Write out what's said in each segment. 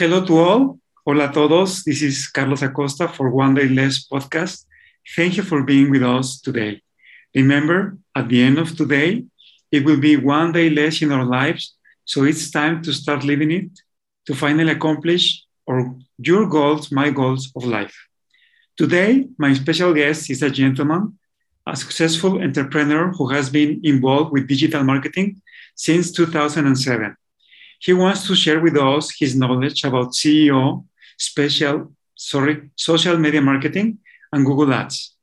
Hello to all. Hola a todos. This is Carlos Acosta for One Day Less podcast. Thank you for being with us today. Remember, at the end of today, it will be one day less in our lives. So it's time to start living it to finally accomplish or your goals, my goals of life. Today, my special guest is a gentleman, a successful entrepreneur who has been involved with digital marketing since 2007. He wants to share with us his knowledge about CEO, special, sorry, social media marketing, and Google Ads.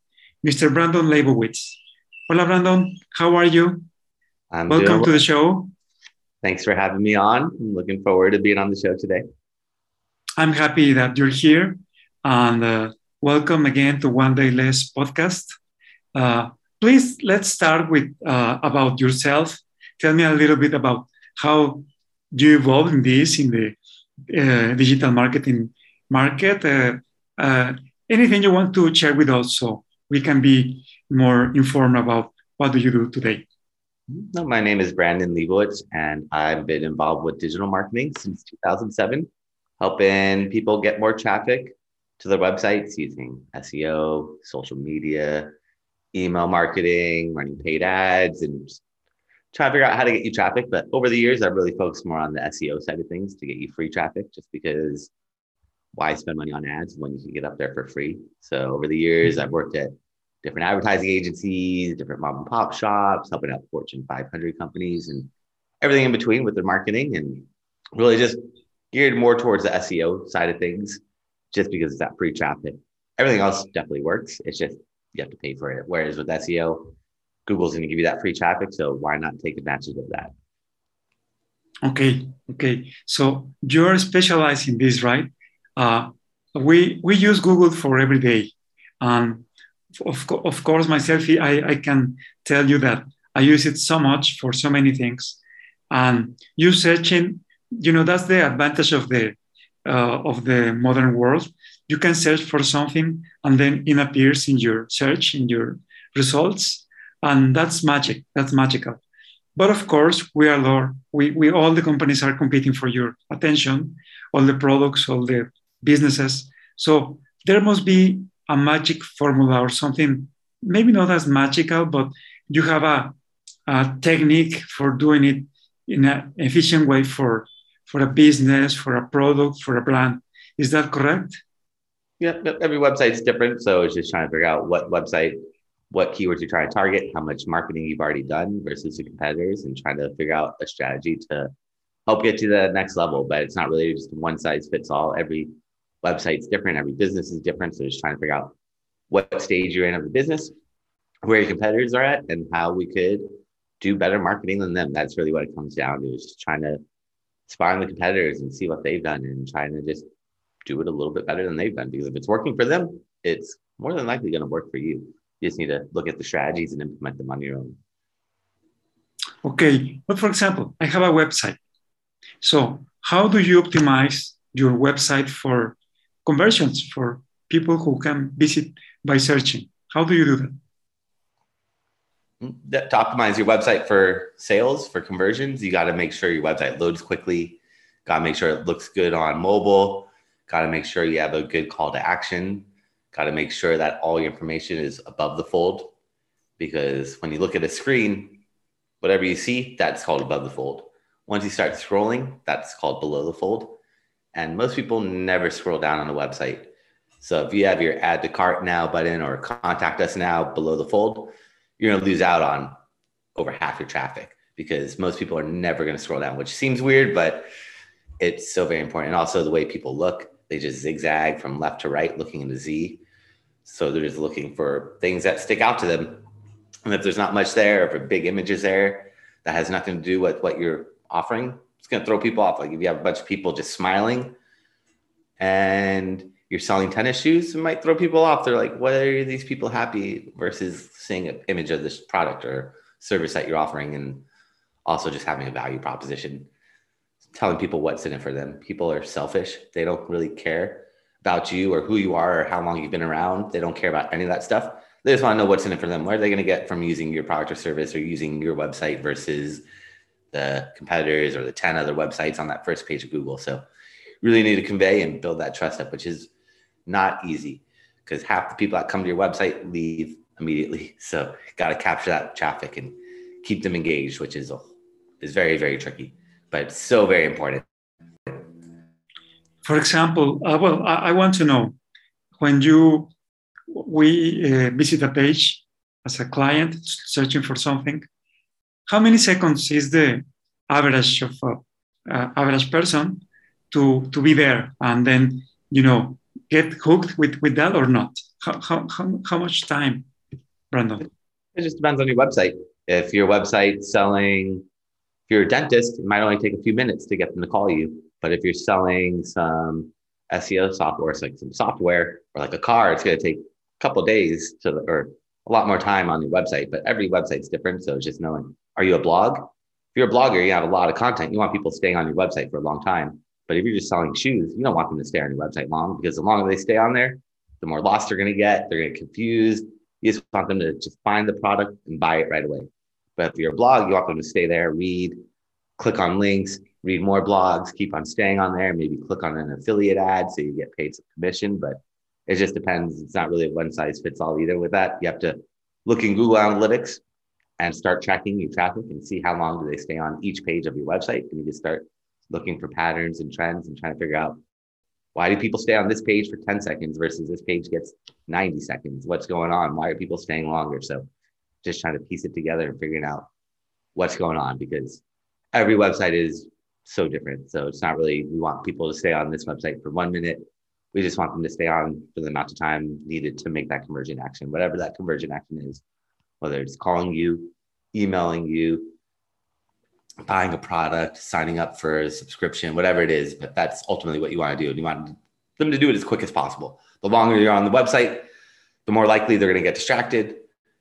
Mr. Brandon Leibowitz. Hola, Brandon. How are you? I'm Welcome to the show. Thanks for having me on. I'm looking forward to being on the show today. I'm happy that you're here and uh, welcome again to One Day Less podcast. Uh, please let's start with uh, about yourself. Tell me a little bit about how you evolved in this in the uh, digital marketing market. Uh, uh, anything you want to share with us so we can be more informed about what do you do today. My name is Brandon Leibowitz, and I've been involved with digital marketing since 2007, helping people get more traffic to their websites using SEO, social media, email marketing, running paid ads, and trying to figure out how to get you traffic. But over the years, I've really focused more on the SEO side of things to get you free traffic, just because why spend money on ads when you can get up there for free? So over the years, mm-hmm. I've worked at different advertising agencies, different mom and pop shops, helping out Fortune 500 companies and everything in between with their marketing and really just geared more towards the SEO side of things just because it's that free traffic. Everything else definitely works. It's just you have to pay for it. Whereas with SEO, Google's going to give you that free traffic. So why not take advantage of that? Okay. Okay. So you're specialized in this, right? Uh, we we use Google for every day. Um, of, of course, myself, I, I can tell you that I use it so much for so many things. And you searching, you know, that's the advantage of the uh, of the modern world. You can search for something, and then it appears in your search, in your results, and that's magic. That's magical. But of course, we are we, we all the companies are competing for your attention, all the products, all the businesses. So there must be a magic formula or something, maybe not as magical, but you have a, a technique for doing it in an efficient way for, for a business, for a product, for a brand. Is that correct? Yeah, every website's different. So it's just trying to figure out what website, what keywords you're trying to target, how much marketing you've already done versus the competitors, and trying to figure out a strategy to help get to the next level. But it's not really just one size fits all. Every website's different, every business is different. So just trying to figure out what stage you're in of the business, where your competitors are at, and how we could do better marketing than them. That's really what it comes down to is just trying to spy on the competitors and see what they've done and trying to just do it a little bit better than they've done. Because if it's working for them, it's more than likely going to work for you. You just need to look at the strategies and implement them on your own. Okay. But for example, I have a website. So how do you optimize your website for conversions for people who can visit by searching? How do you do that? Mm, to optimize your website for sales, for conversions, you got to make sure your website loads quickly. Got to make sure it looks good on mobile. Got to make sure you have a good call to action. Got to make sure that all your information is above the fold. Because when you look at a screen, whatever you see, that's called above the fold. Once you start scrolling, that's called below the fold. And most people never scroll down on a website. So if you have your add to cart now button or contact us now below the fold, you're going to lose out on over half your traffic because most people are never going to scroll down, which seems weird, but it's so very important. And also the way people look, they just zigzag from left to right, looking in the Z. So they're just looking for things that stick out to them. And if there's not much there, if a big image is there that has nothing to do with what you're offering, it's going to throw people off. Like if you have a bunch of people just smiling and you're selling tennis shoes, it might throw people off. They're like, why are these people happy versus seeing an image of this product or service that you're offering and also just having a value proposition, telling people what's in it for them. People are selfish. They don't really care about you or who you are or how long you've been around. They don't care about any of that stuff. They just want to know what's in it for them. What are they going to get from using your product or service or using your website versus the competitors or the 10 other websites on that first page of Google. So really need to convey and build that trust up, which is not easy because half the people that come to your website leave immediately. So got to capture that traffic and keep them engaged, which is is very very tricky, but so very important. For example, uh, well, I, I, want to know when you we uh, visit a page as a client searching for something, how many seconds is the average of a uh, average person to to be there and then you know get hooked with with that or not? How how how, how much time, Brandon? It just depends on your website. If your website's selling, if you're a dentist, it might only take a few minutes to get them to call you. But if you're selling some SEO software, it's like some software or like a car, it's going to take a couple days to, or a lot more time on your website. But every website's different. So just knowing, are you a blog? If you're a blogger, you have a lot of content. You want people staying on your website for a long time. But if you're just selling shoes, you don't want them to stay on your website long because the longer they stay on there, the more lost they're going to get. They're going to get confused. You just want them to just find the product and buy it right away. But if you're a blog, you want them to stay there, read, click on links, read more blogs, keep on staying on there, maybe click on an affiliate ad so you get paid some commission. But it just depends. It's not really a one size fits all either with that. You have to look in Google Analytics and start tracking your traffic and see how long do they stay on each page of your website. And you can start looking for patterns and trends and trying to figure out why do people stay on this page for 10 seconds versus this page gets 90 seconds? What's going on? Why are people staying longer? So just trying to piece it together and figuring out what's going on because every website is so different. So it's not really, we want people to stay on this website for one minute. We just want them to stay on for the amount of time needed to make that conversion action, whatever that conversion action is, whether it's calling you, emailing you, buying a product, signing up for a subscription, whatever it is. But that's ultimately what you want to do. You want them to do it as quick as possible. The longer you're on the website, the more likely they're going to get distracted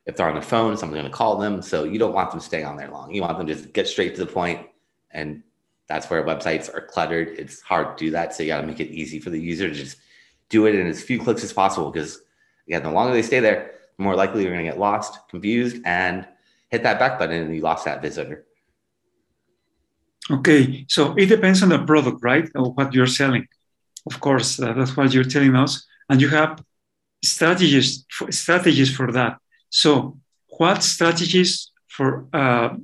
if they're on their phone, someone's going to call them. So you don't want them staying on there long. You want them to just get straight to the point, and that's where websites are cluttered. It's hard to do that, so you got to make it easy for the user to just do it in as few clicks as possible. Because again, the longer they stay there, the more likely you're going to get lost, confused, and hit that back button, and you lost that visitor. Okay, so it depends on the product, right, or what you're selling. Of course, uh, that's what you're telling us, and you have strategies for, strategies for that so, what strategies for uh,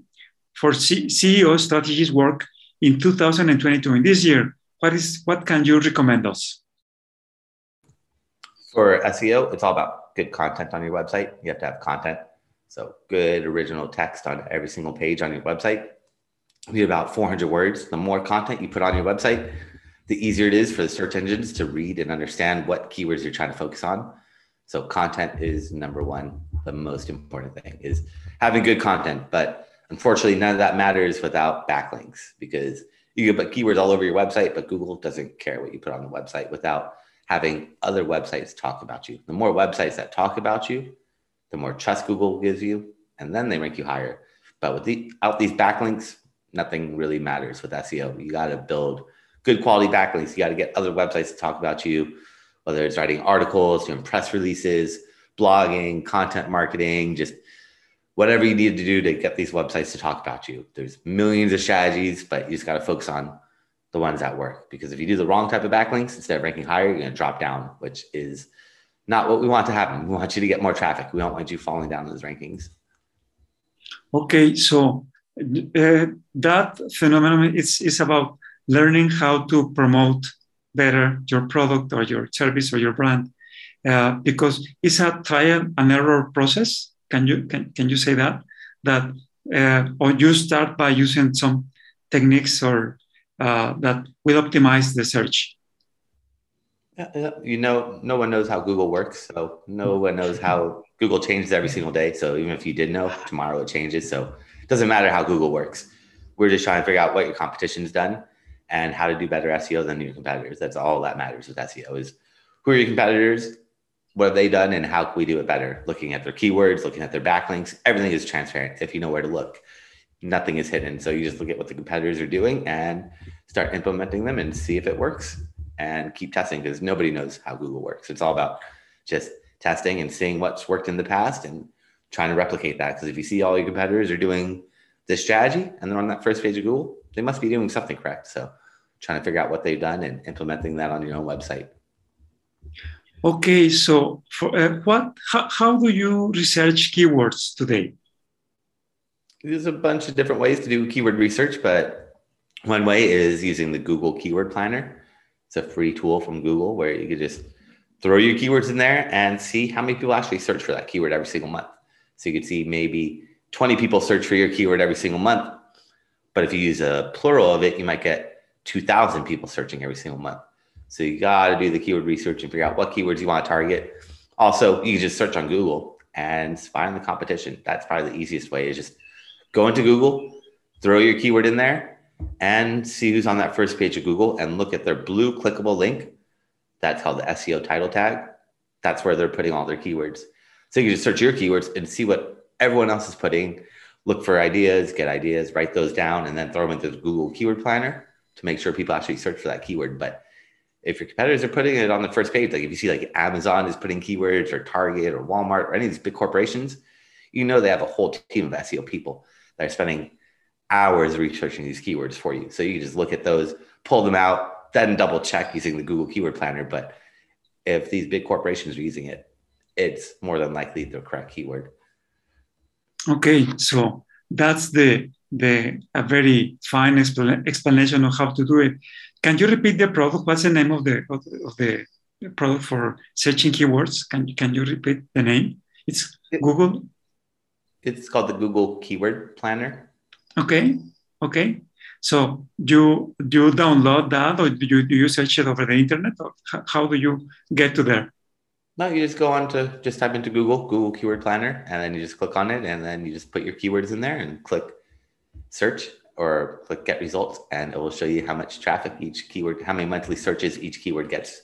for C- CEO strategies work in 2022 in this year? What is what can you recommend us? For SEO, it's all about good content on your website. You have to have content. So good original text on every single page on your website. You need about 400 words. The more content you put on your website, the easier it is for the search engines to read and understand what keywords you're trying to focus on. So content is number one the most important thing is having good content. But unfortunately, none of that matters without backlinks because you can put keywords all over your website, but Google doesn't care what you put on the website without having other websites talk about you. The more websites that talk about you, the more trust Google gives you, and then they rank you higher. But without these backlinks, nothing really matters with SEO. You got to build good quality backlinks. You got to get other websites to talk about you, whether it's writing articles, doing press releases, blogging, content marketing, just whatever you need to do to get these websites to talk about you. There's millions of strategies, but you just got to focus on the ones that work. Because if you do the wrong type of backlinks, instead of ranking higher, you're going to drop down, which is not what we want to happen. We want you to get more traffic. We don't want you falling down those rankings. Okay, so uh, that phenomenon is, is about learning how to promote better your product or your service or your brand uh, because it's a trial and error process. Can you can, can you say that that uh, or you start by using some techniques or uh, that will optimize the search? You know, no one knows how Google works, so no one knows how Google changes every single day. So even if you did know, tomorrow it changes. So it doesn't matter how Google works. We're just trying to figure out what your competition's done and how to do better SEO than your competitors. That's all that matters with SEO is who are your competitors what have they done and how can we do it better? Looking at their keywords, looking at their backlinks, everything is transparent if you know where to look. Nothing is hidden. So you just look at what the competitors are doing and start implementing them and see if it works and keep testing because nobody knows how Google works. It's all about just testing and seeing what's worked in the past and trying to replicate that. Because if you see all your competitors are doing this strategy and they're on that first page of Google, they must be doing something correct. So trying to figure out what they've done and implementing that on your own website. Okay, so for uh, what? How, how do you research keywords today? There's a bunch of different ways to do keyword research, but one way is using the Google Keyword Planner. It's a free tool from Google where you can just throw your keywords in there and see how many people actually search for that keyword every single month. So you could see maybe 20 people search for your keyword every single month. But if you use a plural of it, you might get 2,000 people searching every single month. So you got to do the keyword research and figure out what keywords you want to target. Also, you can just search on Google and find the competition. That's probably the easiest way is just go into Google, throw your keyword in there, and see who's on that first page of Google and look at their blue clickable link. That's called the SEO title tag. That's where they're putting all their keywords. So you can just search your keywords and see what everyone else is putting, look for ideas, get ideas, write those down, and then throw them into the Google Keyword Planner to make sure people actually search for that keyword. But if your competitors are putting it on the first page, like if you see like Amazon is putting keywords or Target or Walmart or any of these big corporations, you know they have a whole team of SEO people that are spending hours researching these keywords for you. So you just look at those, pull them out, then double check using the Google Keyword Planner. But if these big corporations are using it, it's more than likely the correct keyword. Okay, so that's the the a very fine expl explanation of how to do it. Can you repeat the product? What's the name of the of the, of the product for searching keywords? Can you can you repeat the name? It's Google. It's called the Google Keyword Planner. Okay, okay. So you do you download that, or do you do you search it over the internet, or how do you get to there? No, you just go on to just type into Google, Google Keyword Planner, and then you just click on it, and then you just put your keywords in there and click search or click get results, and it will show you how much traffic each keyword, how many monthly searches each keyword gets.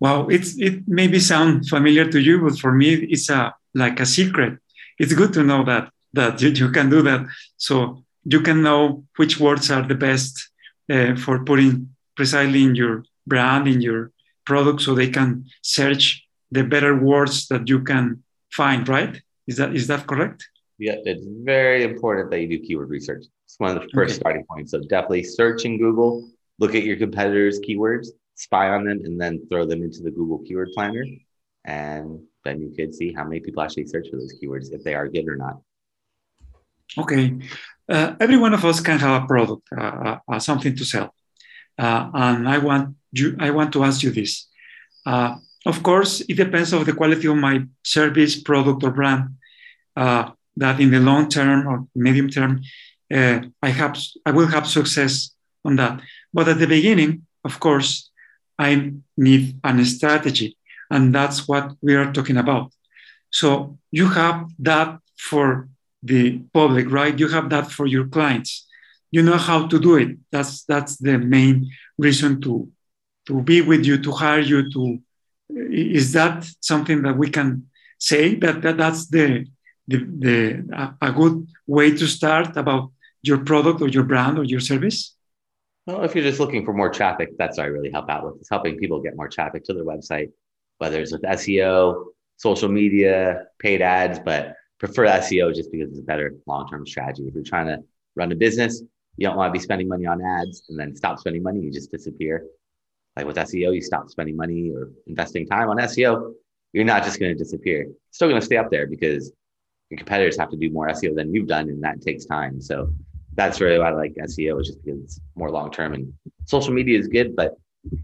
Wow, it's it maybe sound familiar to you, but for me, it's a like a secret. It's good to know that that you, you can do that, so you can know which words are the best uh, for putting precisely in your brand in your product so they can search the better words that you can find right is that is that correct yeah it's very important that you do keyword research it's one of the first okay. starting points so definitely search in google look at your competitors keywords spy on them and then throw them into the google keyword planner and then you could see how many people actually search for those keywords if they are good or not okay uh, every one of us can have a product uh, uh, uh something to sell uh, and I want you, I want to ask you this. Uh, of course, it depends on the quality of my service, product, or brand. That in the long term or medium term, uh, I have I will have success on that. But at the beginning, of course, I need a strategy, and that's what we are talking about. So you have that for the public, right? You have that for your clients you know how to do it. That's that's the main reason to to be with you, to hire you. To is that something that we can say that, that that's the the, the a good way to start about your product or your brand or your service? Well, if you're just looking for more traffic, that's what I really help out with. It's helping people get more traffic to their website, whether it's with SEO, social media, paid ads, but prefer SEO just because it's a better long-term strategy. If you're trying to run a business, you don't want to be spending money on ads and then stop spending money, you just disappear. Like with SEO, you stop spending money or investing time on SEO, you're not just going to disappear. You're still going to stay up there because your competitors have to do more SEO than you've done, and that takes time. So that's really why I like SEO, is just because it's more long term. And social media is good, but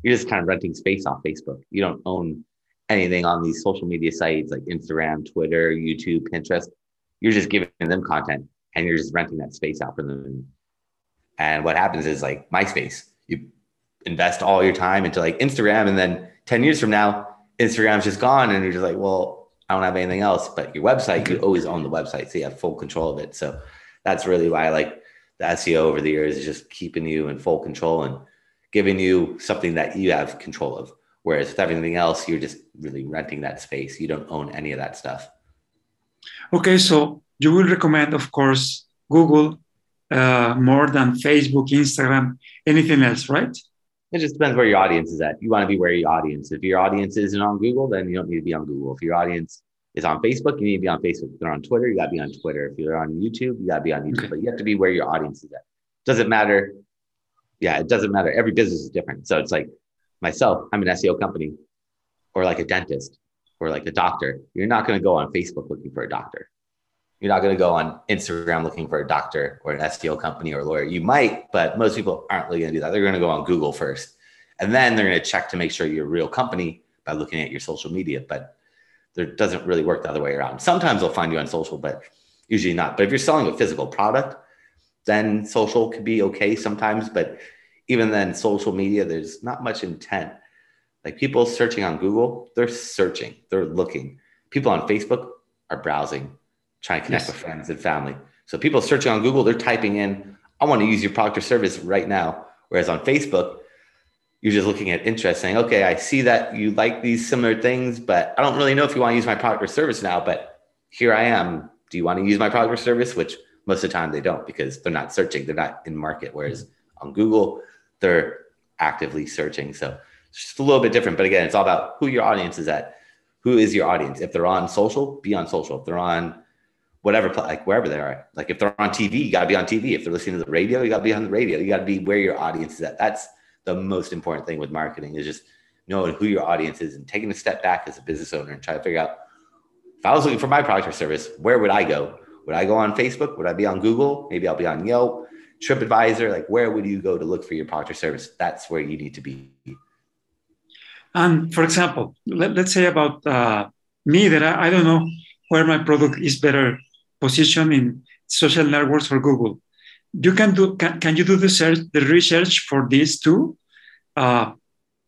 you're just kind of renting space off Facebook. You don't own anything on these social media sites like Instagram, Twitter, YouTube, Pinterest. You're just giving them content and you're just renting that space out for them. And what happens is like MySpace, you invest all your time into like Instagram, and then 10 years from now, Instagram's just gone, and you're just like, well, I don't have anything else. But your website, you always own the website, so you have full control of it. So that's really why I like the SEO over the years is just keeping you in full control and giving you something that you have control of. Whereas with everything else, you're just really renting that space. You don't own any of that stuff. Okay, so you will recommend, of course, Google uh, more than Facebook, Instagram, anything else, right? It just depends where your audience is at. You want to be where your audience. If your audience isn't on Google, then you don't need to be on Google. If your audience is on Facebook, you need to be on Facebook. If they're on Twitter, you got to be on Twitter. If you're on YouTube, you got to be on YouTube. Okay. But you have to be where your audience is at. Doesn't matter yeah, it doesn't matter. Every business is different. So it's like myself, I'm an SEO company or like a dentist or like a doctor. You're not going to go on Facebook looking for a doctor. You're not going to go on Instagram looking for a doctor or an SEO company or a lawyer. You might, but most people aren't really going to do that. They're going to go on Google first. And then they're going to check to make sure you're a real company by looking at your social media. But there doesn't really work the other way around. Sometimes they'll find you on social, but usually not. But if you're selling a physical product, then social could be okay sometimes. But even then, social media, there's not much intent. Like people searching on Google, they're searching, they're looking. People on Facebook are browsing, trying to connect yes. with friends and family. So people searching on Google, they're typing in, I want to use your product or service right now. Whereas on Facebook, you're just looking at interest saying, okay, I see that you like these similar things, but I don't really know if you want to use my product or service now, but here I am. Do you want to use my product or service? Which most of the time they don't because they're not searching, they're not in market. Whereas on Google, they're actively searching. So it's just a little bit different. But again, it's all about who your audience is at. Who is your audience? If they're on social, be on social. If they're on whatever, like wherever they are, like if they're on TV, you got to be on TV. If they're listening to the radio, you got to be on the radio. You got to be where your audience is at. That's the most important thing with marketing is just knowing who your audience is and taking a step back as a business owner and try to figure out if I was looking for my product or service, where would I go? Would I go on Facebook? Would I be on Google? Maybe I'll be on Yelp, TripAdvisor. Like, where would you go to look for your product or service? That's where you need to be. And for example, let, us say about uh, me that I, I don't know where my product is better positioned in social networks or Google. You can do can, can you do the search the research for these two uh,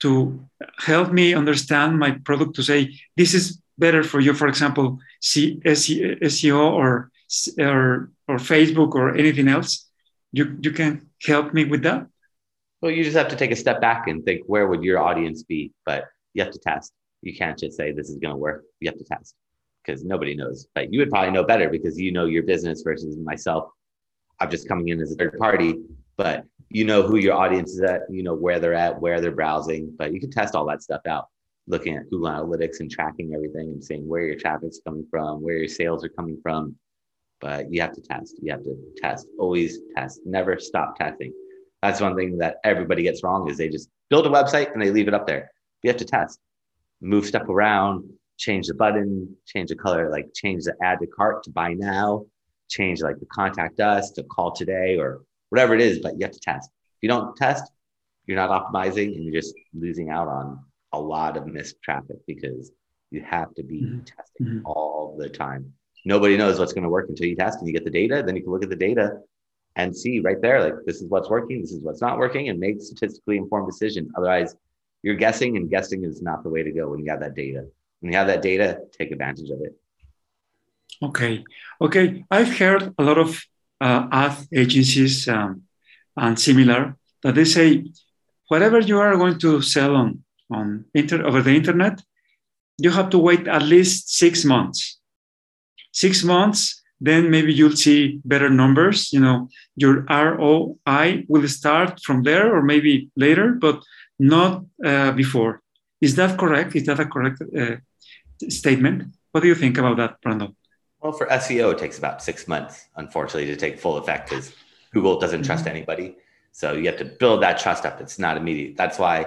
to help me understand my product to say this is better for you for example see seo or or or facebook or anything else. You you can help me with that? Well you just have to take a step back and think where would your audience be? But you have to test. You can't just say this is going to work. You have to test because nobody knows but you would probably know better because you know your business versus myself I'm just coming in as a third party, but you know who your audience is at, you know where they're at, where they're browsing, but you can test all that stuff out, looking at Google Analytics and tracking everything and seeing where your traffic's coming from, where your sales are coming from. But you have to test. You have to test. Always test. Never stop testing. That's one thing that everybody gets wrong is they just build a website and they leave it up there. You have to test, move stuff around, change the button, change the color, like change the add to cart to buy now, change like the contact us to call today or whatever it is, but you have to test. If you don't test, you're not optimizing and you're just losing out on a lot of missed traffic because you have to be mm-hmm. testing mm-hmm. all the time. Nobody knows what's going to work until you test and you get the data. Then you can look at the data and see right there, like this is what's working, this is what's not working, and make statistically informed decisions. Otherwise, you're guessing, and guessing is not the way to go when you have that data. When you have that data, take advantage of it. Okay, okay. I've heard a lot of uh, ad agencies um, and similar that they say whatever you are going to sell on on inter- over the internet, you have to wait at least six months. Six months, then maybe you'll see better numbers. You know, your ROI will start from there or maybe later, but not uh, before. Is that correct? Is that a correct uh, statement? What do you think about that, Brandon? Well, for SEO, it takes about six months, unfortunately, to take full effect because Google doesn't mm-hmm. trust anybody. So you have to build that trust up. It's not immediate. That's why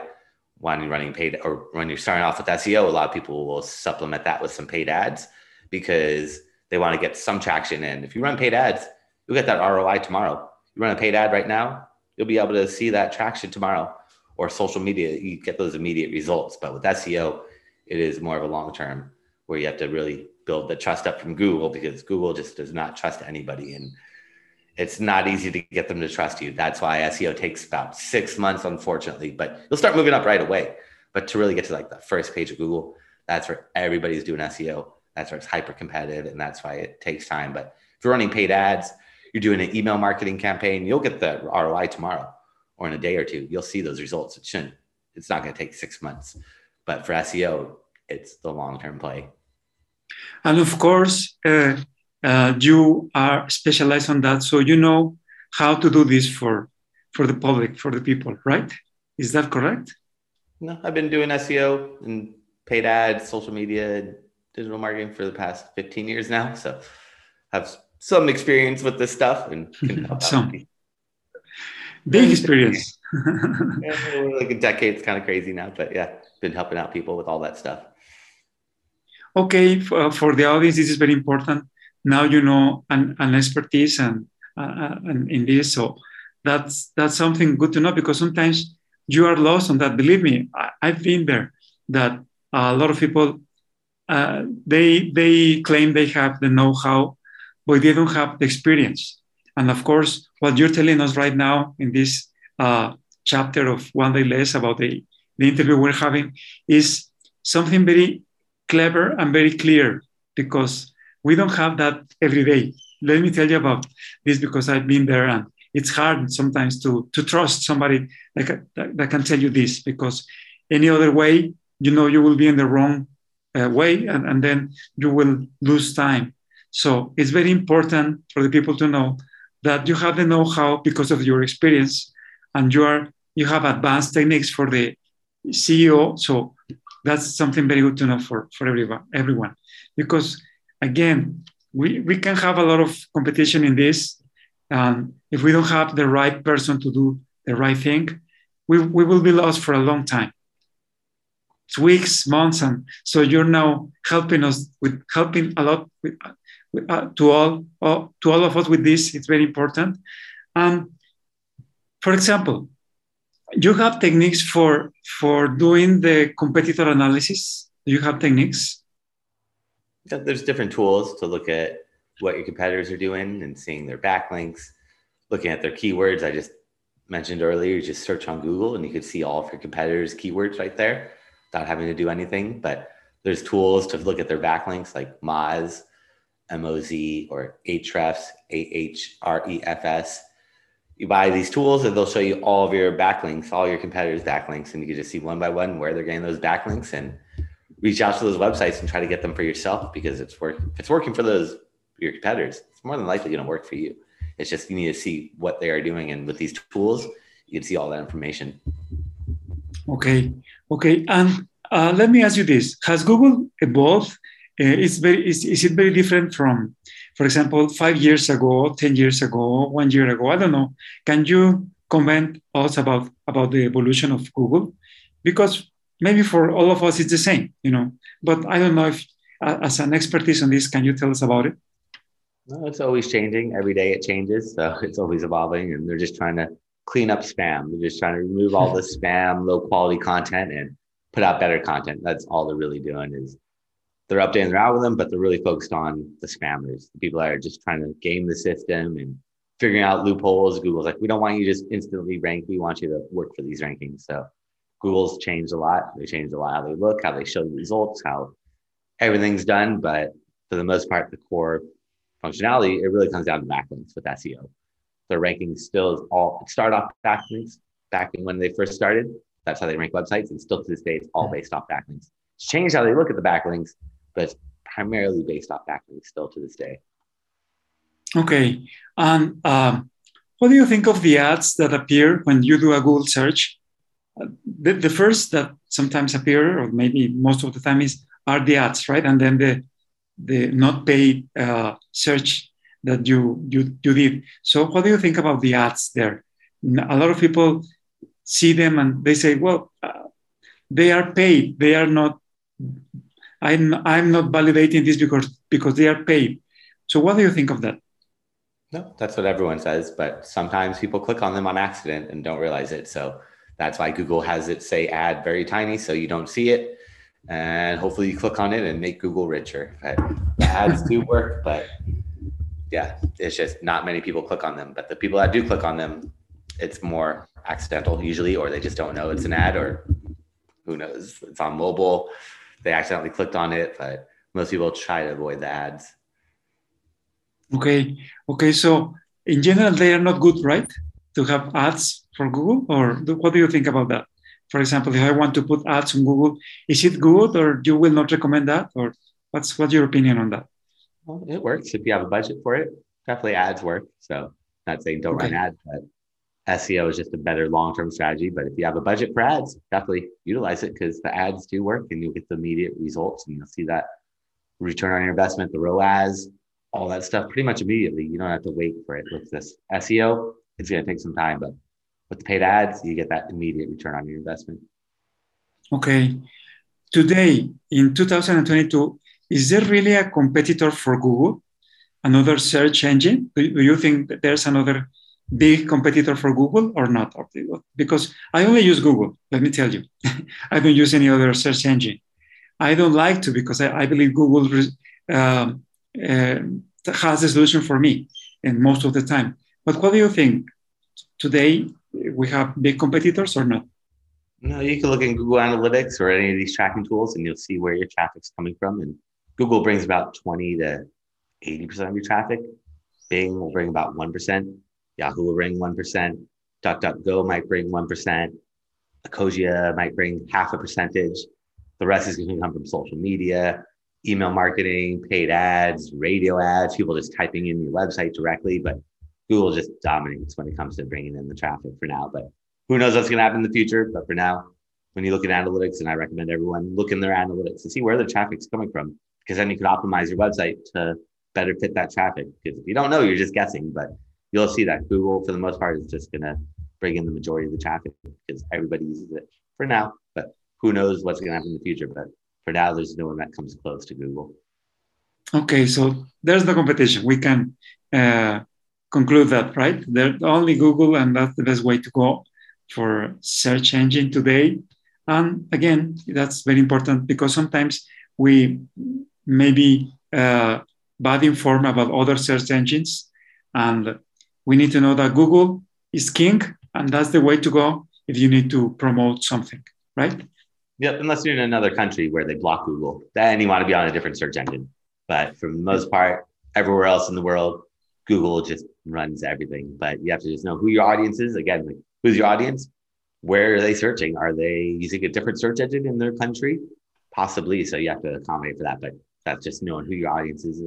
when you're running paid or when you're starting off with SEO, a lot of people will supplement that with some paid ads because they want to get some traction in. If you run paid ads, you'll get that ROI tomorrow. You run a paid ad right now, you'll be able to see that traction tomorrow. Or social media, you get those immediate results. But with SEO, it is more of a long term where you have to really build the trust up from Google because Google just does not trust anybody. And it's not easy to get them to trust you. That's why SEO takes about six months, unfortunately, but you'll start moving up right away. But to really get to like the first page of Google, that's where everybody's doing SEO. That's where it's hyper competitive and that's why it takes time. But if you're running paid ads, you're doing an email marketing campaign, you'll get the ROI tomorrow or in a day or two. You'll see those results. It shouldn't, it's not going to take six months. But for SEO, it's the long term play. And of course, uh, uh, you are specialized on that, so you know how to do this for for the public, for the people, right? Is that correct? No, I've been doing SEO and paid ads, social media, digital marketing for the past 15 years now. So have some experience with this stuff and can help some. big experience. yeah, like a decade. It's kind of crazy now, but yeah, been helping out people with all that stuff. Okay, for, uh, for the audience, this is very important. Now you know an, an expertise and, uh, and in this, so that's that's something good to know because sometimes you are lost on that. Believe me, I, have been there. That a lot of people uh, they they claim they have the know-how, but they don't have the experience. And of course, what you're telling us right now in this uh, chapter of One Day Less about the, the interview we're having is something very clever and very clear because we don't have that every day. Let me tell you about this because I've been there and it's hard sometimes to, to trust somebody that, that, that can tell you this because any other way, you know, you will be in the wrong uh, way and, and then you will lose time. So it's very important for the people to know that you have the know-how because of your experience and you are you have advanced techniques for the CEO. So that's something very good to know for, for everyone, everyone. Because again, we, we can have a lot of competition in this. If we don't have the right person to do the right thing, we, we will be lost for a long time. It's weeks, months, and so you're now helping us with helping a lot with, with uh, to all, all to all of us with this. It's very important. Um, for example, you have techniques for for doing the competitor analysis. Do you have techniques? Yeah, there's different tools to look at what your competitors are doing and seeing their backlinks, looking at their keywords. I just mentioned earlier, you just search on Google and you can see all of your competitors' keywords right there without having to do anything. But there's tools to look at their backlinks like Moz, M-O-Z, or Ahrefs, A-H-R-E-F-S you buy these tools and they'll show you all of your backlinks, all your competitors' backlinks, and you can just see one by one where they're getting those backlinks and reach out to those websites and try to get them for yourself because it's work if it's working for those your competitors, it's more than likely going to work for you. It's just you need to see what they are doing, and with these tools, you can see all that information. Okay, okay, and uh, let me ask you this: Has Google evolved? Uh, it's very is, is it very different from for example, five years ago, 10 years ago, one year ago, I don't know. Can you comment us about, about the evolution of Google? Because maybe for all of us, it's the same, you know, but I don't know if uh, as an expertise on this, can you tell us about it? Well, it's always changing. Every day it changes. So it's always evolving and they're just trying to clean up spam. They're just trying to remove all the spam, low quality content and put out better content. That's all they're really doing is they're updating their algorithm, but they're really focused on the spammers, the people that are just trying to game the system and figuring out loopholes. Google's like, we don't want you to just instantly rank. We want you to work for these rankings. So Google's changed a lot. They changed a lot how they look, how they show the results, how everything's done. But for the most part, the core functionality, it really comes down to backlinks with SEO. Their ranking still is all start off backlinks back when they first started. That's how they rank websites. And still to this day, it's all based off backlinks. It's changed how they look at the backlinks, but it's primarily based off backlinks still to this day. Okay. And um, what do you think of the ads that appear when you do a Google search? The, the first that sometimes appear, or maybe most of the time, is are the ads, right? And then the the not paid uh, search that you, you you did. So, what do you think about the ads there? A lot of people see them and they say, well, uh, they are paid. They are not I'm I'm not validating this because because they are paid. So what do you think of that? No, that's what everyone says, but sometimes people click on them on accident and don't realize it. So that's why Google has it say ad very tiny so you don't see it. And hopefully you click on it and make Google richer. But ads do work, but yeah, it's just not many people click on them. But the people that do click on them, it's more accidental usually, or they just don't know it's an ad, or who knows, it's on mobile they accidentally clicked on it, but most people try to avoid the ads. Okay. Okay. So in general, they are not good, right? To have ads for Google, or what do you think about that? For example, if I want to put ads on Google, is it good, or you will not recommend that, or what's what's your opinion on that? Well, it works if you have a budget for it. Definitely, ads work. So, not saying don't okay. run ads, but SEO is just a better long-term strategy. But if you have a budget for ads, definitely utilize it because the ads do work and you'll get the immediate results and you'll see that return on your investment, the ROAS, all that stuff pretty much immediately. You don't have to wait for it with this SEO. It's going to take some time, but With the paid ads, you get that immediate return on your investment. Okay. Today, in 2022, is there really a competitor for Google? Another search engine? Do, you think that there's another big competitor for Google or not? Because I only use Google, let me tell you. I don't use any other search engine. I don't like to because I, I believe Google uh, uh, has the solution for me and most of the time. But what do you think? Today, we have big competitors or not? No, you can look in Google Analytics or any of these tracking tools and you'll see where your traffic's coming from. And Google brings about 20 to 80% of your traffic. Bing will bring about 1%. Yahoo will bring 1%. DuckDuckGo might bring 1%. Ecosia might bring half a percentage. The rest is going to come from social media, email marketing, paid ads, radio ads, people just typing in your website directly. But Google just dominates when it comes to bringing in the traffic for now. But who knows what's going to happen in the future? But for now, when you look at analytics, and I recommend everyone look in their analytics and see where the traffic's coming from, because then you can optimize your website to better fit that traffic. Because if you don't know, you're just guessing. But you'll see that Google, for the most part, is just going to bring in the majority of the traffic because everybody uses it for now. But who knows what's going to happen in the future? But for now, there's no one that comes close to Google. Okay, so there's no competition. We can uh, conclude that, right? There's only Google, and that's the best way to go for search engine today. And again, that's very important because sometimes we maybe uh, bad informed about other search engines, and we need to know that Google is king, and that's the way to go if you need to promote something, right? Yep, unless you're in another country where they block Google, then you want to be on a different search engine. But for the most part, everywhere else in the world, Google just runs everything. But you have to just know who your audience is. Again, like who's your audience? Where are they searching? Are they using a different search engine in their country? Possibly. So you have to accommodate for that. But that's just knowing who your audience is.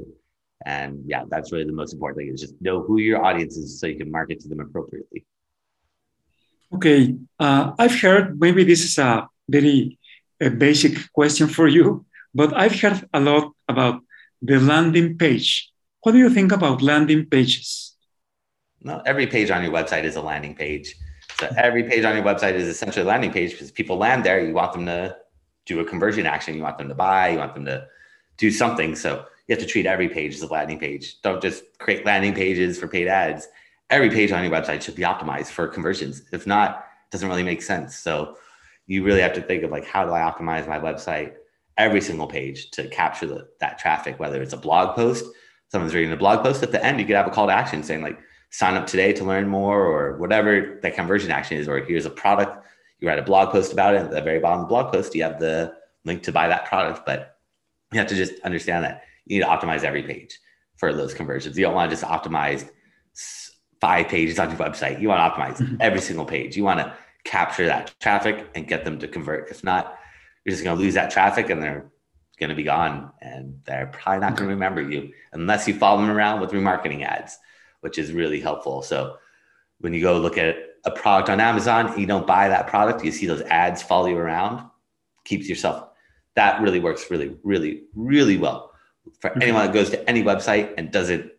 And yeah, that's really the most important thing is just know who your audience is so you can market to them appropriately. Okay. Uh, I've heard maybe this is a very a basic question for you, but I've heard a lot about the landing page. What do you think about landing pages? No, every page on your website is a landing page. So every page on your website is essentially a landing page because people land there. You want them to do a conversion action. You want them to buy. You want them to do something. So you have to treat every page as a landing page. Don't just create landing pages for paid ads. Every page on your website should be optimized for conversions. If not, it doesn't really make sense. So you really have to think of like, how do I optimize my website every single page to capture the, that traffic, whether it's a blog post, someone's reading a blog post at the end, you could have a call to action saying like, sign up today to learn more or whatever that conversion action is, or here's a product, you write a blog post about it. At the very bottom of the blog post, you have the link to buy that product, but you have to just understand that you need to optimize every page for those conversions. You don't want to just optimize five pages on your website. You want to optimize mm-hmm. every single page. You want to capture that traffic and get them to convert. If not, you're just going to lose that traffic and they're going to be gone and they're probably not going to remember you unless you follow them around with remarketing ads, which is really helpful. So when you go look at a product on Amazon, you don't buy that product, you see those ads follow you around, keeps yourself. That really works really, really, really well for mm-hmm. anyone that goes to any website and doesn't.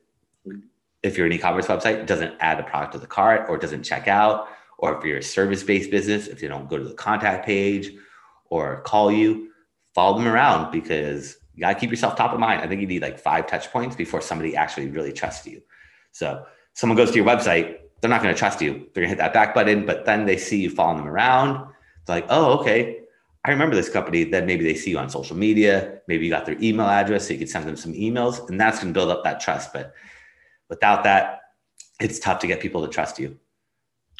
If you're an e-commerce website, doesn't add a product to the cart or doesn't check out or if you're a service based business, if they don't go to the contact page or call you, follow them around because you got to keep yourself top of mind. I think you need like five touch points before somebody actually really trusts you. So, someone goes to your website, they're not going to trust you. They're going to hit that back button, but then they see you following them around. It's like, oh, okay. I remember this company. Then maybe they see you on social media. Maybe you got their email address, so you could send them some emails, and that's going to build up that trust. But without that, it's tough to get people to trust you.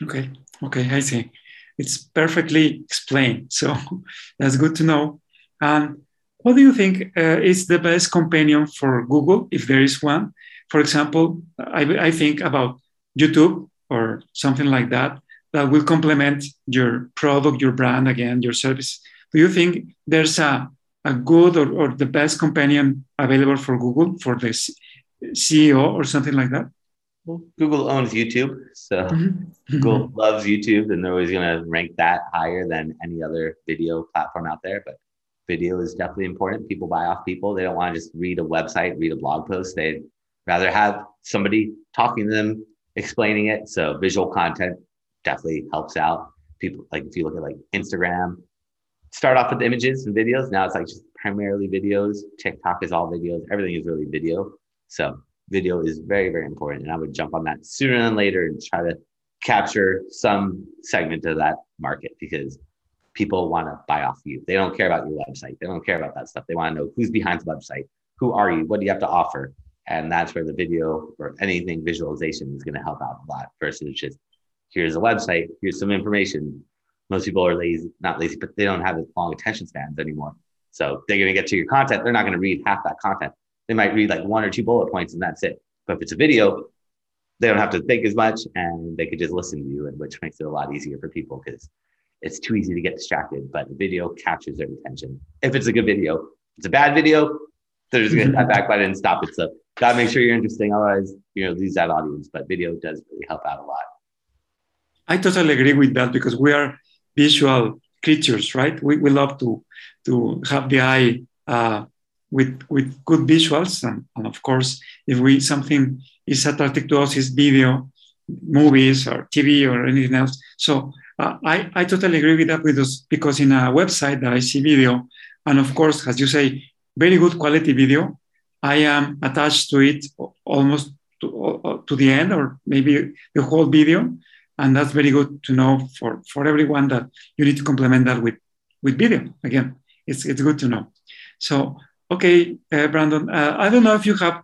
Okay. Okay. I see. It's perfectly explained. So that's good to know. And what do you think uh, is the best companion for Google, if there is one? For example, I, I think about YouTube or something like that that will complement your product, your brand, again, your service. Do you think there's a, a good or, or the best companion available for Google for the CEO or something like that? Google owns YouTube, so mm-hmm. Google mm-hmm. loves YouTube, and they're always going to rank that higher than any other video platform out there. But video is definitely important. People buy off people. They don't want to just read a website, read a blog post. They'd rather have somebody talking to them, explaining it. So visual content definitely helps out. People like if you look at like Instagram, start off with images and videos. Now it's like just primarily videos. TikTok is all videos. Everything is really video. So video is very, very important. And I would jump on that sooner than later and try to capture some segment of that market because people want to buy off you. They don't care about your website. They don't care about that stuff. They want to know who's behind the website. Who are you? What do you have to offer? And that's where the video or anything visualization is going to help out a lot versus just here's a website, here's some information. Most people are lazy, not lazy, but they don't have long attention spans anymore. So they're going to get to your content. They're not going to read half that content. They might read like one or two bullet points and that's it. But if it's a video, they don't have to think as much and they could just listen to you, and which makes it a lot easier for people because it's too easy to get distracted. But the video captures their attention. If it's a good video, if it's a bad video, they're just gonna mm-hmm. hit back button and stop it. So gotta make sure you're interesting, otherwise you know lose that audience. But video does really help out a lot. I totally agree with that because we are visual creatures, right? We, we love to to have the eye uh, with with good visuals, and, and, of course, if we something is attractive to us is video, movies or TV or anything else. So uh, I I totally agree with that with us because in a website that I see video, and of course, as you say, very good quality video. I am attached to it almost to, to the end or maybe the whole video. And that's very good to know for, for everyone that you need to complement that with, with video. Again, it's, it's good to know. So, okay, uh, Brandon, uh, I don't know if you have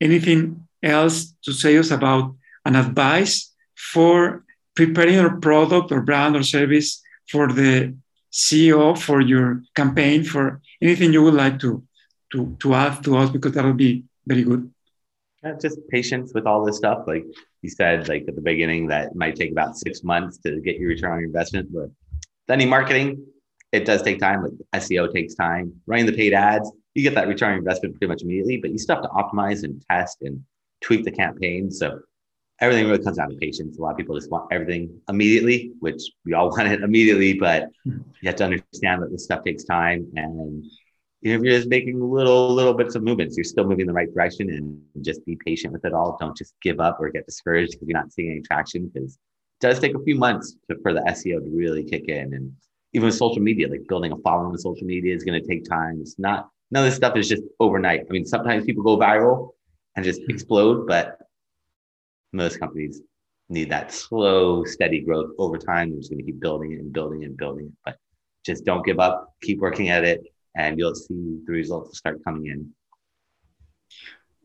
anything else to say us about an advice for preparing your product or brand or service for the SEO, for your campaign, for anything you would like to to to add to us because that would be very good. Yeah, just patience with all this stuff. Like you said, like at the beginning, that might take about six months to get your return on your investment. But any marketing, it does take time. Like SEO takes time. Running the paid ads, you get that return on investment pretty much immediately, but you still have to optimize and test and tweak the campaign. So everything really comes down to patience. A lot of people just want everything immediately, which we all want it immediately, but you have to understand that this stuff takes time. And if you're just making little, little bits of movements, you're still moving in the right direction and just be patient with it all. Don't just give up or get discouraged because you're not seeing any traction because it does take a few months to, for the SEO to really kick in. And even with social media, like building a following on social media is going to take time. It's not, none of this stuff is just overnight. I mean, sometimes people go viral and just hmm. explode, but most companies need that slow, steady growth over time. They're just going to keep building it and building it and building it. But just don't give up. Keep working at it, and you'll see the results start coming in.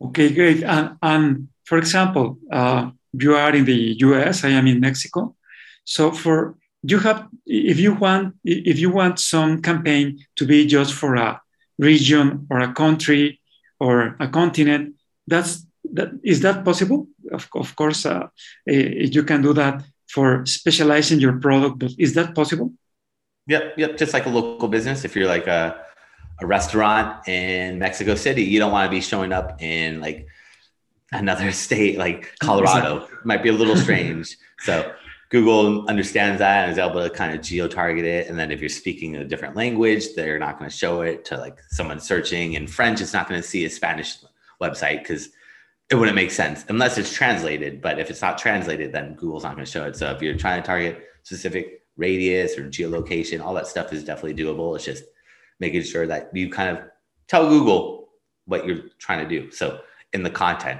Okay, great. And, and for example, uh, you are in the U.S. I am in Mexico. So for you have, if you want, if you want some campaign to be just for a region or a country or a continent, that's that is that possible? Of, of course, uh, eh, you can do that for specializing your product, but is that possible? Yep, yep. Just like a local business, if you're like a, a restaurant in Mexico City, you don't want to be showing up in like another state like Colorado. Exactly. Might be a little strange. so Google understands that and is able to kind of geo target it. And then if you're speaking a different language, they're not going to show it to like someone searching in French. It's not going to see a Spanish website because it wouldn't make sense unless it's translated. But if it's not translated, then Google's not going to show it. So if you're trying to target specific radius or geolocation, all that stuff is definitely doable. It's just making sure that you kind of tell Google what you're trying to do. So in the content,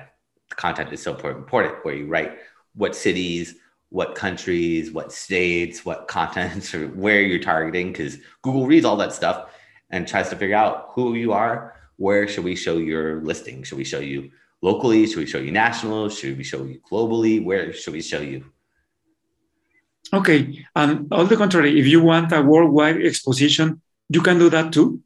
the content is so important where you write what cities, what countries, what states, what contents, or where you're targeting, because Google reads all that stuff and tries to figure out who you are. Where should we show your listing? Should we show you locally? Should we show you national? Should we show you globally? Where should we show you? Okay, and on the contrary, if you want a worldwide exposition, you can do that too.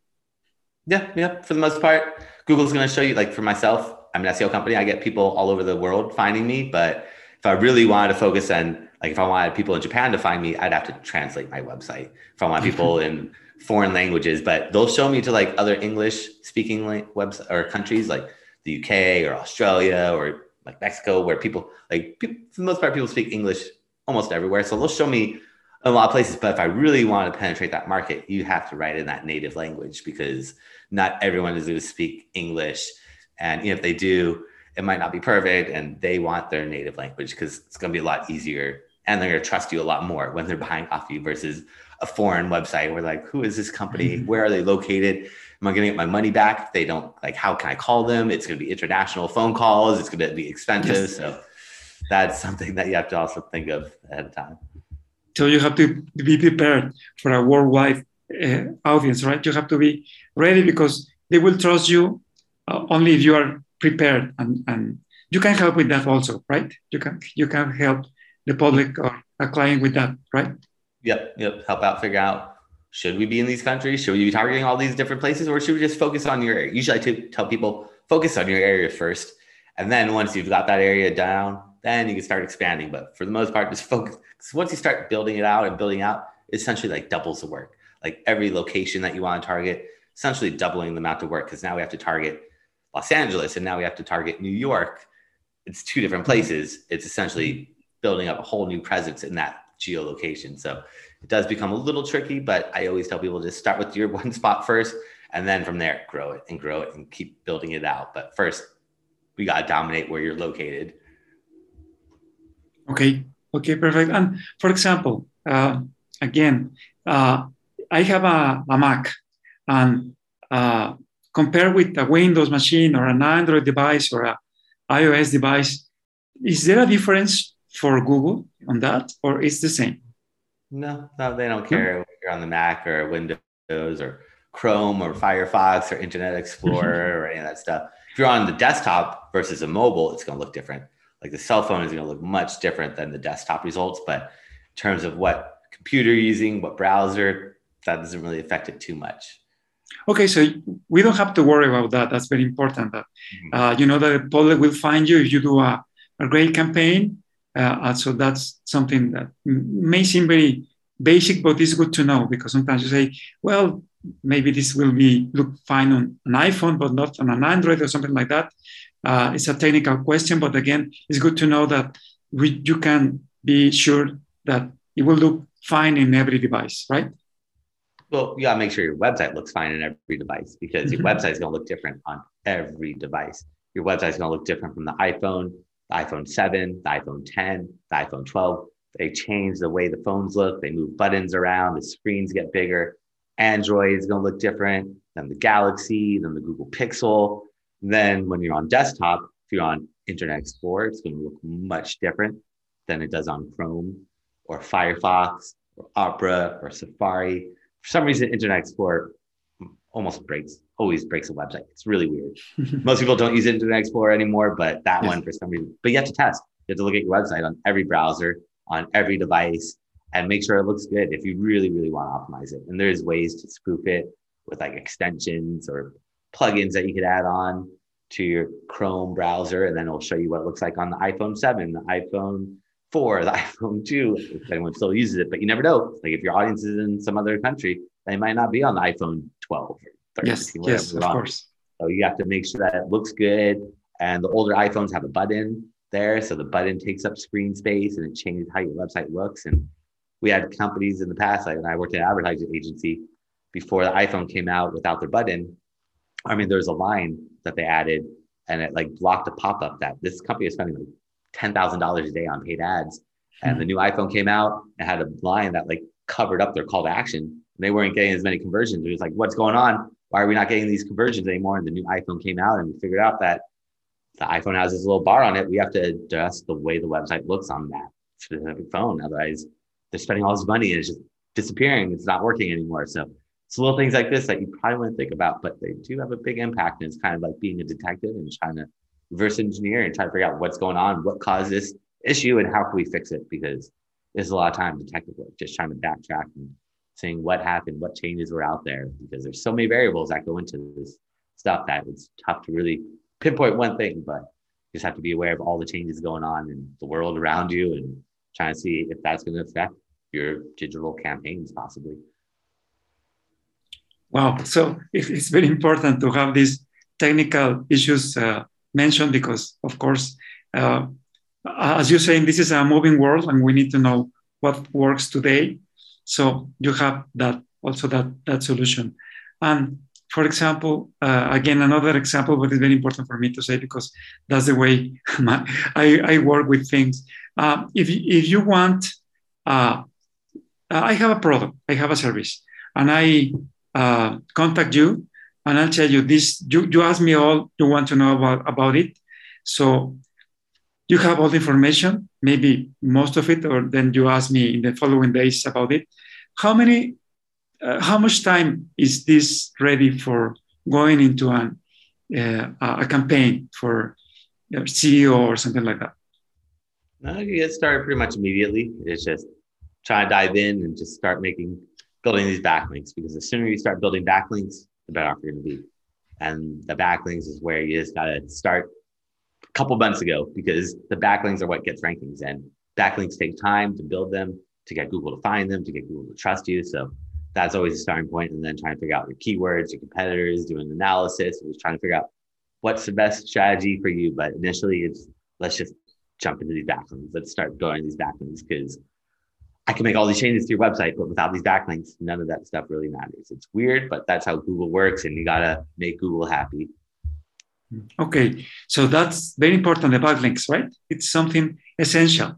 Yeah, yeah. For the most part, Google's going to show you. Like for myself, I'm an SEO company. I get people all over the world finding me. But if I really wanted to focus on, like, if I wanted people in Japan to find me, I'd have to translate my website. If I want people in foreign languages, but they'll show me to like other English speaking webs or countries like the UK or Australia or like Mexico, where people like people, for the most part people speak English almost everywhere. So they'll show me a lot of places. But if I really want to penetrate that market, you have to write in that native language because not everyone is going to speak English, and if they do, it might not be perfect, and they want their native language because it's going to be a lot easier and they're going to trust you a lot more when they're buying off you versus a foreign website where like who is this company mm-hmm. where are they located am i going to get my money back if they don't like how can i call them it's going to be international phone calls it's going to be expensive yes. so that's something that you have to also think of ahead of time so you have to be prepared for a worldwide uh, audience right you have to be ready because they will trust you uh, only if you are prepared and, and you can help with that also right you can you can help the public or a client with that right Yep, yep. Help out figure out should we be in these countries? Should we be targeting all these different places, or should we just focus on your area? Usually, I t- tell people focus on your area first, and then once you've got that area down, then you can start expanding. But for the most part, just focus. Because Once you start building it out and building out, essentially like doubles the work. Like every location that you want to target, essentially doubling the amount of work because now we have to target Los Angeles and now we have to target New York. It's two different places. It's essentially building up a whole new presence in that geolocation. So it does become a little tricky, but I always tell people just start with your one spot first, and then from there grow it and grow it and keep building it out. But first, we got to dominate where you're located. Okay. Okay. Perfect. And for example, uh, again, uh, I have a, a Mac, and uh, compared with a Windows machine or an Android device or a iOS device, is there a difference for Google on that, or it's the same? No, no, they don't care if you're on the Mac or Windows or Chrome or Firefox or Internet Explorer or any of that stuff. If you're on the desktop versus a mobile, it's going to look different. Like the cell phone is going to look much different than the desktop results, but in terms of what computer you're using, what browser, that doesn't really affect it too much. Okay, so we don't have to worry about that. That's very important. That mm-hmm. uh, you know that the public will find you if you do a, a great campaign uh, so that's something that may seem very basic, but it's good to know because sometimes you say, well, maybe this will be look fine on an iPhone, but not on an Android or something like that. Uh, it's a technical question, but again, it's good to know that we, you can be sure that it will look fine in every device, right? Well, you gotta make sure your website looks fine in every device because mm-hmm. your website is gonna look different on every device. Your website is gonna look different from the iPhone the iPhone 7, the iPhone 10, the iPhone 12. They change the way the phones look. They move buttons around. The screens get bigger. Android is going to look different than the Galaxy, than the Google Pixel. Then when you're on desktop, if you're on Internet Explorer, it's going to look much different than it does on Chrome or Firefox or Opera or Safari. For some reason, Internet Explorer almost breaks always breaks a website. It's really weird. Most people don't use Internet Explorer anymore, but that yes. one for some reason. But you have to test. You have to look at your website on every browser, on every device, and make sure it looks good if you really, really want to optimize it. And there's ways to spoof it with like extensions or plugins that you could add on to your Chrome browser, and then it'll show you what it looks like on the iPhone 7, the iPhone 4, the iPhone 2, if anyone still uses it. But you never know. Like if your audience is in some other country, they might not be on the iPhone 12 yes, yes, of course. So you have to make sure that it looks good. And the older iPhones have a button there. So the button takes up screen space and it changes how your website looks. And we had companies in the past, like when I worked at an advertising agency before the iPhone came out without their button. I mean, there's a line that they added and it like blocked a pop-up that this company is spending like $10,000 a day on paid ads. And mm-hmm. the new iPhone came out and had a line that like covered up their call to action. And They weren't getting as many conversions. It was like, what's going on? why are we not getting these conversions anymore? And the new iPhone came out and we figured out that the iPhone has this little bar on it. We have to adjust the way the website looks on that specific phone. Otherwise, they're spending all this money and it's just disappearing. It's not working anymore. So it's little things like this that you probably wouldn't think about, but they do have a big impact. And it's kind of like being a detective and trying to reverse engineer and try to figure out what's going on, what caused this issue, and how can we fix it? Because there's a lot of time detective work, just trying to backtrack and seeing what happened, what changes were out there, because there's so many variables that go into this stuff that it's tough to really pinpoint one thing, but you just have to be aware of all the changes going on in the world around you and trying to see if that's going to affect your digital campaigns possibly. Wow. So it's very important to have these technical issues uh, mentioned because, of course, uh, as you're saying, this is a moving world and we need to know what works today so you have that also that that solution. And for example, uh, again, another example, but it's very important for me to say because that's the way my, I, I work with things. uh, if, if you want, uh, I have a product, I have a service, and I uh, contact you, and I'll tell you this. You, you ask me all you want to know about, about it. So you have all the information, maybe most of it, or then you ask me in the following days about it. How many, uh, how much time is this ready for going into an, uh, a campaign for SEO or something like that? No, you get started pretty much immediately. It's just try to dive in and just start making, building these backlinks because the sooner you start building backlinks, the better off you're going to be. And the backlinks is where you just got to start a couple months ago because the backlinks are what gets rankings and backlinks take time to build them, to get Google to find them, to get Google to trust you. So that's always a starting point. And then trying to figure out your keywords, your competitors, doing analysis, just trying to figure out what's the best strategy for you. But initially, it's let's just jump into these backlinks. Let's start going these backlinks because I can make all these changes to your website, but without these backlinks, none of that stuff really matters. It's weird, but that's how Google works, and you gotta make Google happy. Okay, so that's very important. The backlinks, right? It's something essential.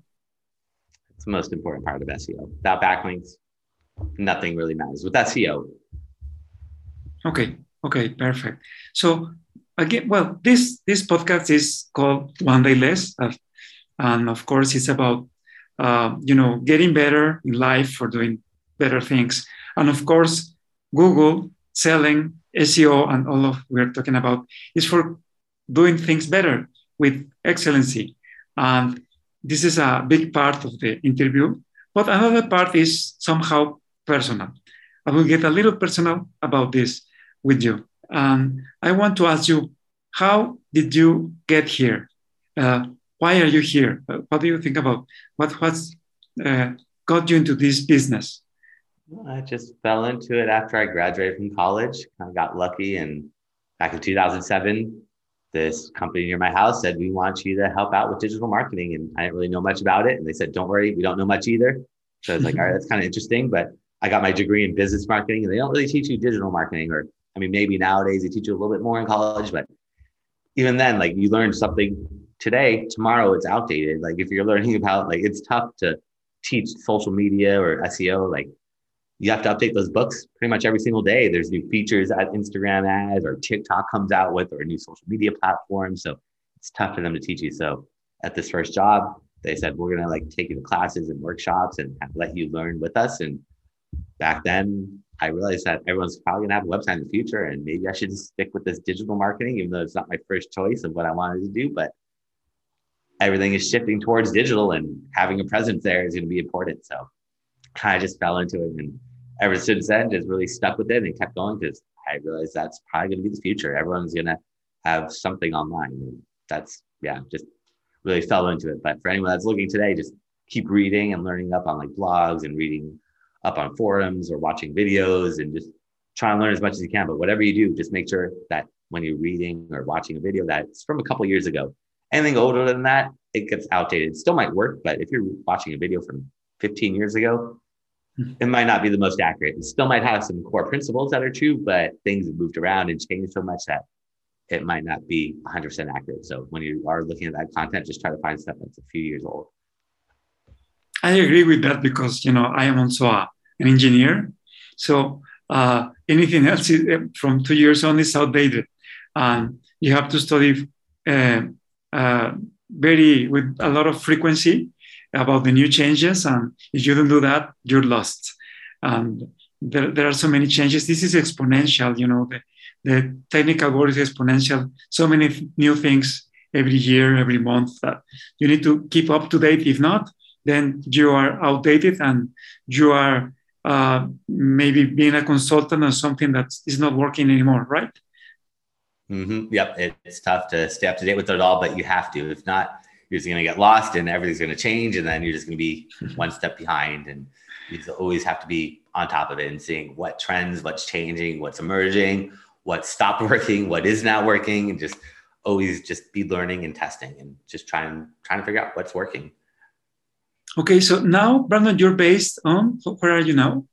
It's the most important part of SEO. Without backlinks, nothing really matters with SEO. Okay, okay, perfect. So again, well, this this podcast is called One Day Less, uh, and of course, it's about uh, you know getting better in life for doing better things, and of course, Google selling SEO and all of we're talking about is for doing things better with excellency. And this is a big part of the interview. But another part is somehow personal. I will get a little personal about this with you. And I want to ask you, how did you get here? Uh, why are you here? Uh, what do you think about what what's uh, got you into this business? I just fell into it after I graduated from college. I got lucky, and back in 2007, this company near my house said, "We want you to help out with digital marketing." And I didn't really know much about it, and they said, "Don't worry, we don't know much either." So I was like, "All right, that's kind of interesting." But I got my degree in business marketing, and they don't really teach you digital marketing, or I mean, maybe nowadays they teach you a little bit more in college, but even then, like you learn something today, tomorrow it's outdated. Like if you're learning about, like it's tough to teach social media or SEO, like you have to update those books pretty much every single day. There's new features that Instagram ads or TikTok comes out with or a new social media platform. So it's tough for them to teach you. So at this first job, they said, we're going to like take you to classes and workshops and let you learn with us. And back then I realized that everyone's probably going to have a website in the future and maybe I should just stick with this digital marketing, even though it's not my first choice of what I wanted to do, but everything is shifting towards digital and having a presence there is going to be important. So I just fell into it and ever since then, just really stuck with it and kept going because I realized that's probably going to be the future. Everyone's going to have something online. And that's, yeah, just really fell into it. But for anyone that's looking today, just keep reading and learning up on like blogs and reading up on forums or watching videos and just try and learn as much as you can. But whatever you do, just make sure that when you're reading or watching a video that's from a couple years ago, anything older than that, it gets outdated. It still might work, but if you're watching a video from 15 years ago, it might not be the most accurate. It still might have some core principles that are true, but things have moved around and changed so much that it might not be 100% accurate. So when you are looking at that content, just try to find stuff that's a few years old. I agree with that because you know I am also a, an engineer, so uh, anything else uh, from two years on is outdated, and you have to study uh, uh, very with a lot of frequency about the new changes. And if you don't do that, you're lost. And there, there are so many changes. This is exponential, you know, the, the technical world is exponential. So many new things every year, every month that you need to keep up to date. If not, then you are outdated and you are uh, maybe being a consultant on something that is not working anymore, right? Mm-hmm. Yep, it's tough to stay up to date with it all, but you have to. If not, you're just going to get lost and everything's going to change and then you're just going to be one step behind and you always have to be on top of it and seeing what trends what's changing what's emerging what stopped working what is not working and just always just be learning and testing and just trying trying to figure out what's working okay so now brandon you're based on where are you now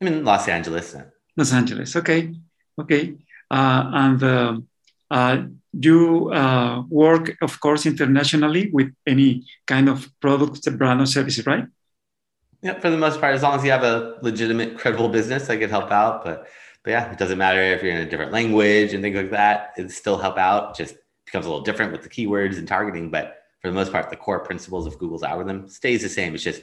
i'm in los angeles los angeles okay okay and uh, uh, you uh, work, of course, internationally with any kind of product, brand, or service, right? Yeah, for the most part, as long as you have a legitimate, credible business, I could help out. But but yeah, it doesn't matter if you're in a different language and things like that. It still help out. Just becomes a little different with the keywords and targeting. But for the most part, the core principles of Google's algorithm stays the same. It's just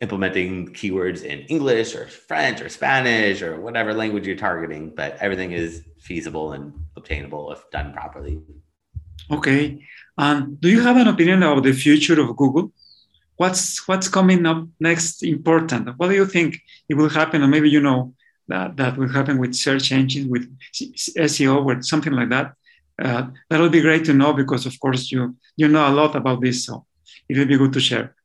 implementing keywords in English or French or Spanish or whatever language you're targeting, but everything is feasible and obtainable if done properly. Okay. And do you have an opinion about the future of Google? What's what's coming up next important? What do you think it will happen? Or maybe you know that that will happen with search engines, with SEO, or something like that. Uh, that would be great to know because, of course, you you know a lot about this, so it would be good to share.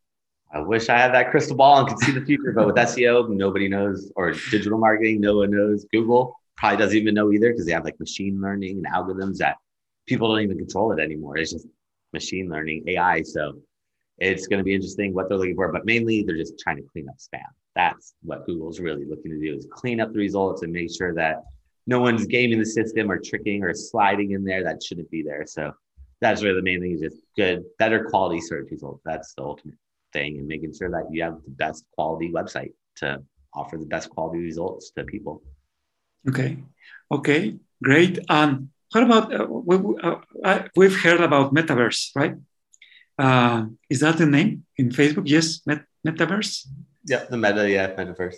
I wish I had that crystal ball and could see the future, but with SEO, nobody knows, or digital marketing, no one knows. Google probably doesn't even know either because they have like machine learning and algorithms that people don't even control it anymore. It's just machine learning, AI. So it's going to be interesting what they're looking for, but mainly they're just trying to clean up spam. That's what Google's really looking to do is clean up the results and make sure that no one's gaming the system or tricking or sliding in there that shouldn't be there. So that's really the main thing is just good, better quality search results. That's the ultimate thing and making sure that you have the best quality website to offer the best quality results to people. Okay, okay, great. And what about uh, we, uh, we've heard about metaverse, right? Uh, is that the name in Facebook? Yes, Met- metaverse. Yeah, the meta, yeah, metaverse.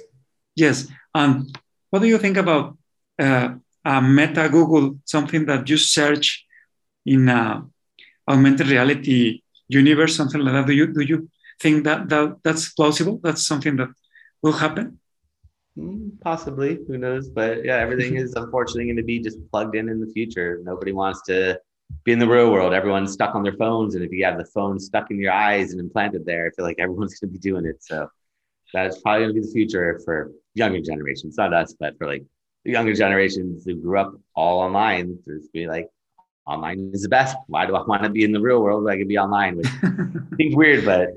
Yes, and what do you think about uh, a meta Google, something that you search in a augmented reality universe, something like that? Do you do you think that, that that's plausible? That's something that will happen? Mm, possibly, who knows? But yeah, everything is unfortunately going to be just plugged in in the future. Nobody wants to be in the real world. Everyone's stuck on their phones, and if you have the phone stuck in your eyes and implanted there, I feel like everyone's going to be doing it. So that's probably going to be the future for younger generations, not us, but for like the younger generations who grew up all online. There's be like, online is the best. Why do I want to be in the real world? I can be online, which seems weird, but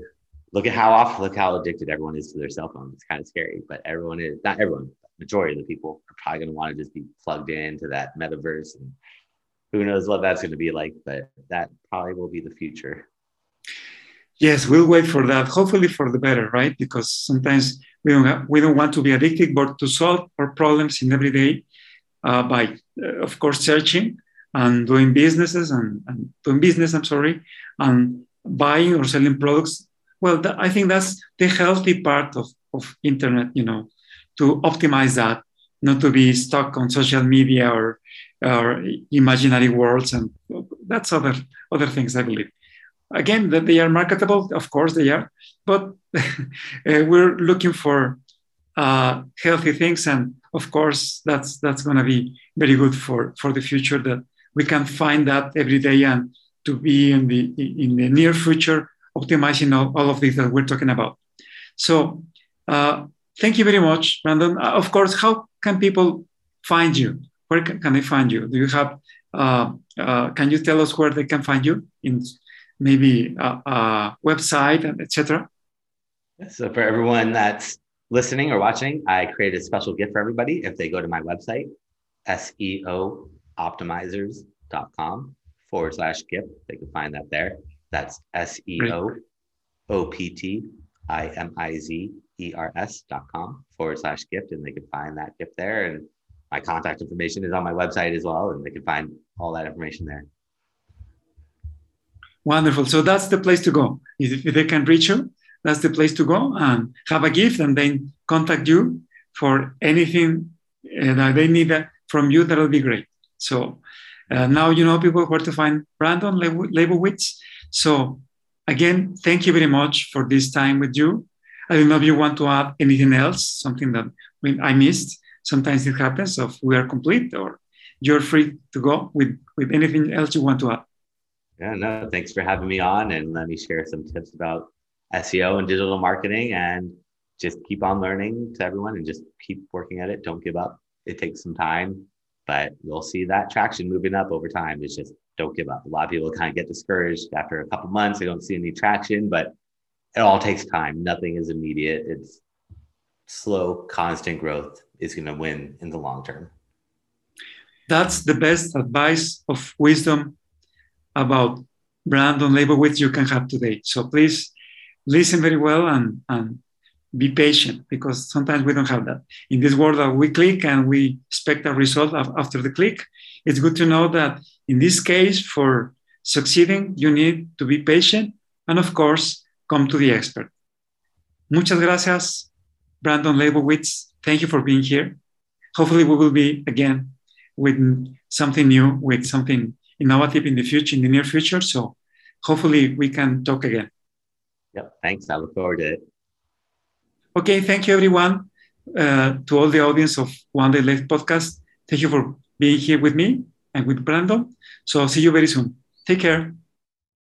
look at how often, look how addicted everyone is to their cell phone. It's kind of scary, but everyone is not everyone, majority of the people are probably going to want to just be plugged into that metaverse and who knows what that's going to be like, but that probably will be the future. Yes, we'll wait for that. Hopefully for the better, right? Because sometimes we don't have, we don't want to be addicted, but to solve our problems in every day uh, by, uh, of course, searching and doing businesses and, and doing business. I'm sorry, and buying or selling products well, th- I think that's the healthy part of, of internet, you know, to optimize that, not to be stuck on social media or, or imaginary worlds. And that's other, other things, I believe. Again, that they are marketable, of course they are, but uh, we're looking for uh, healthy things. And of course, that's, that's going to be very good for, for the future that we can find that every day and to be in the, in the near future optimizing all, all of this that we're talking about. So uh, thank you very much, Brandon. Uh, of course, how can people find you? Where can, can they find you? Do you have, uh, uh can you tell us where they can find you in maybe a, a website and etc.? So for everyone that's listening or watching, I created a special gift for everybody. If they go to my website, seooptimizers.com forward slash gift, they can find that there. That's S E O O P T I M I Z E R S dot com forward slash gift. And they can find that gift there. And my contact information is on my website as well. And they can find all that information there. Wonderful. So that's the place to go. If, they can reach you, that's the place to go and have a gift and then contact you for anything uh, that they need from you. That'll be great. So uh, now you know people where to find Brandon Leibowitz. So again, thank you very much for this time with you. I don't know if you want to add anything else, something that I missed. Sometimes it happens, so we are complete, or you're free to go with, with anything else you want to add. Yeah, no, thanks for having me on and let me share some tips about SEO and digital marketing and just keep on learning to everyone and just keep working at it. Don't give up. It takes some time, but you'll see that traction moving up over time. It's just don't give up. A lot of people kind of get discouraged after a couple months. They don't see any traction, but it all takes time. Nothing is immediate. It's slow, constant growth is going to win in the long term. That's the best advice of wisdom about brand Brandon Leibowitz you can have today. So please listen very well and, and be patient because sometimes we don't have that. In this world that we click and we expect a result after the click, it's good to know that in this case, for succeeding, you need to be patient and, of course, come to the expert. Muchas gracias, Brandon Leibowitz. Thank you for being here. Hopefully, we will be again with something new, with something innovative in the future, in the near future. So, hopefully, we can talk again. Yep. Thanks. I look forward to it. Okay. Thank you, everyone. Uh, to all the audience of One Day Left podcast, thank you for being here with me and with Brandon. So, see you very soon. Take care.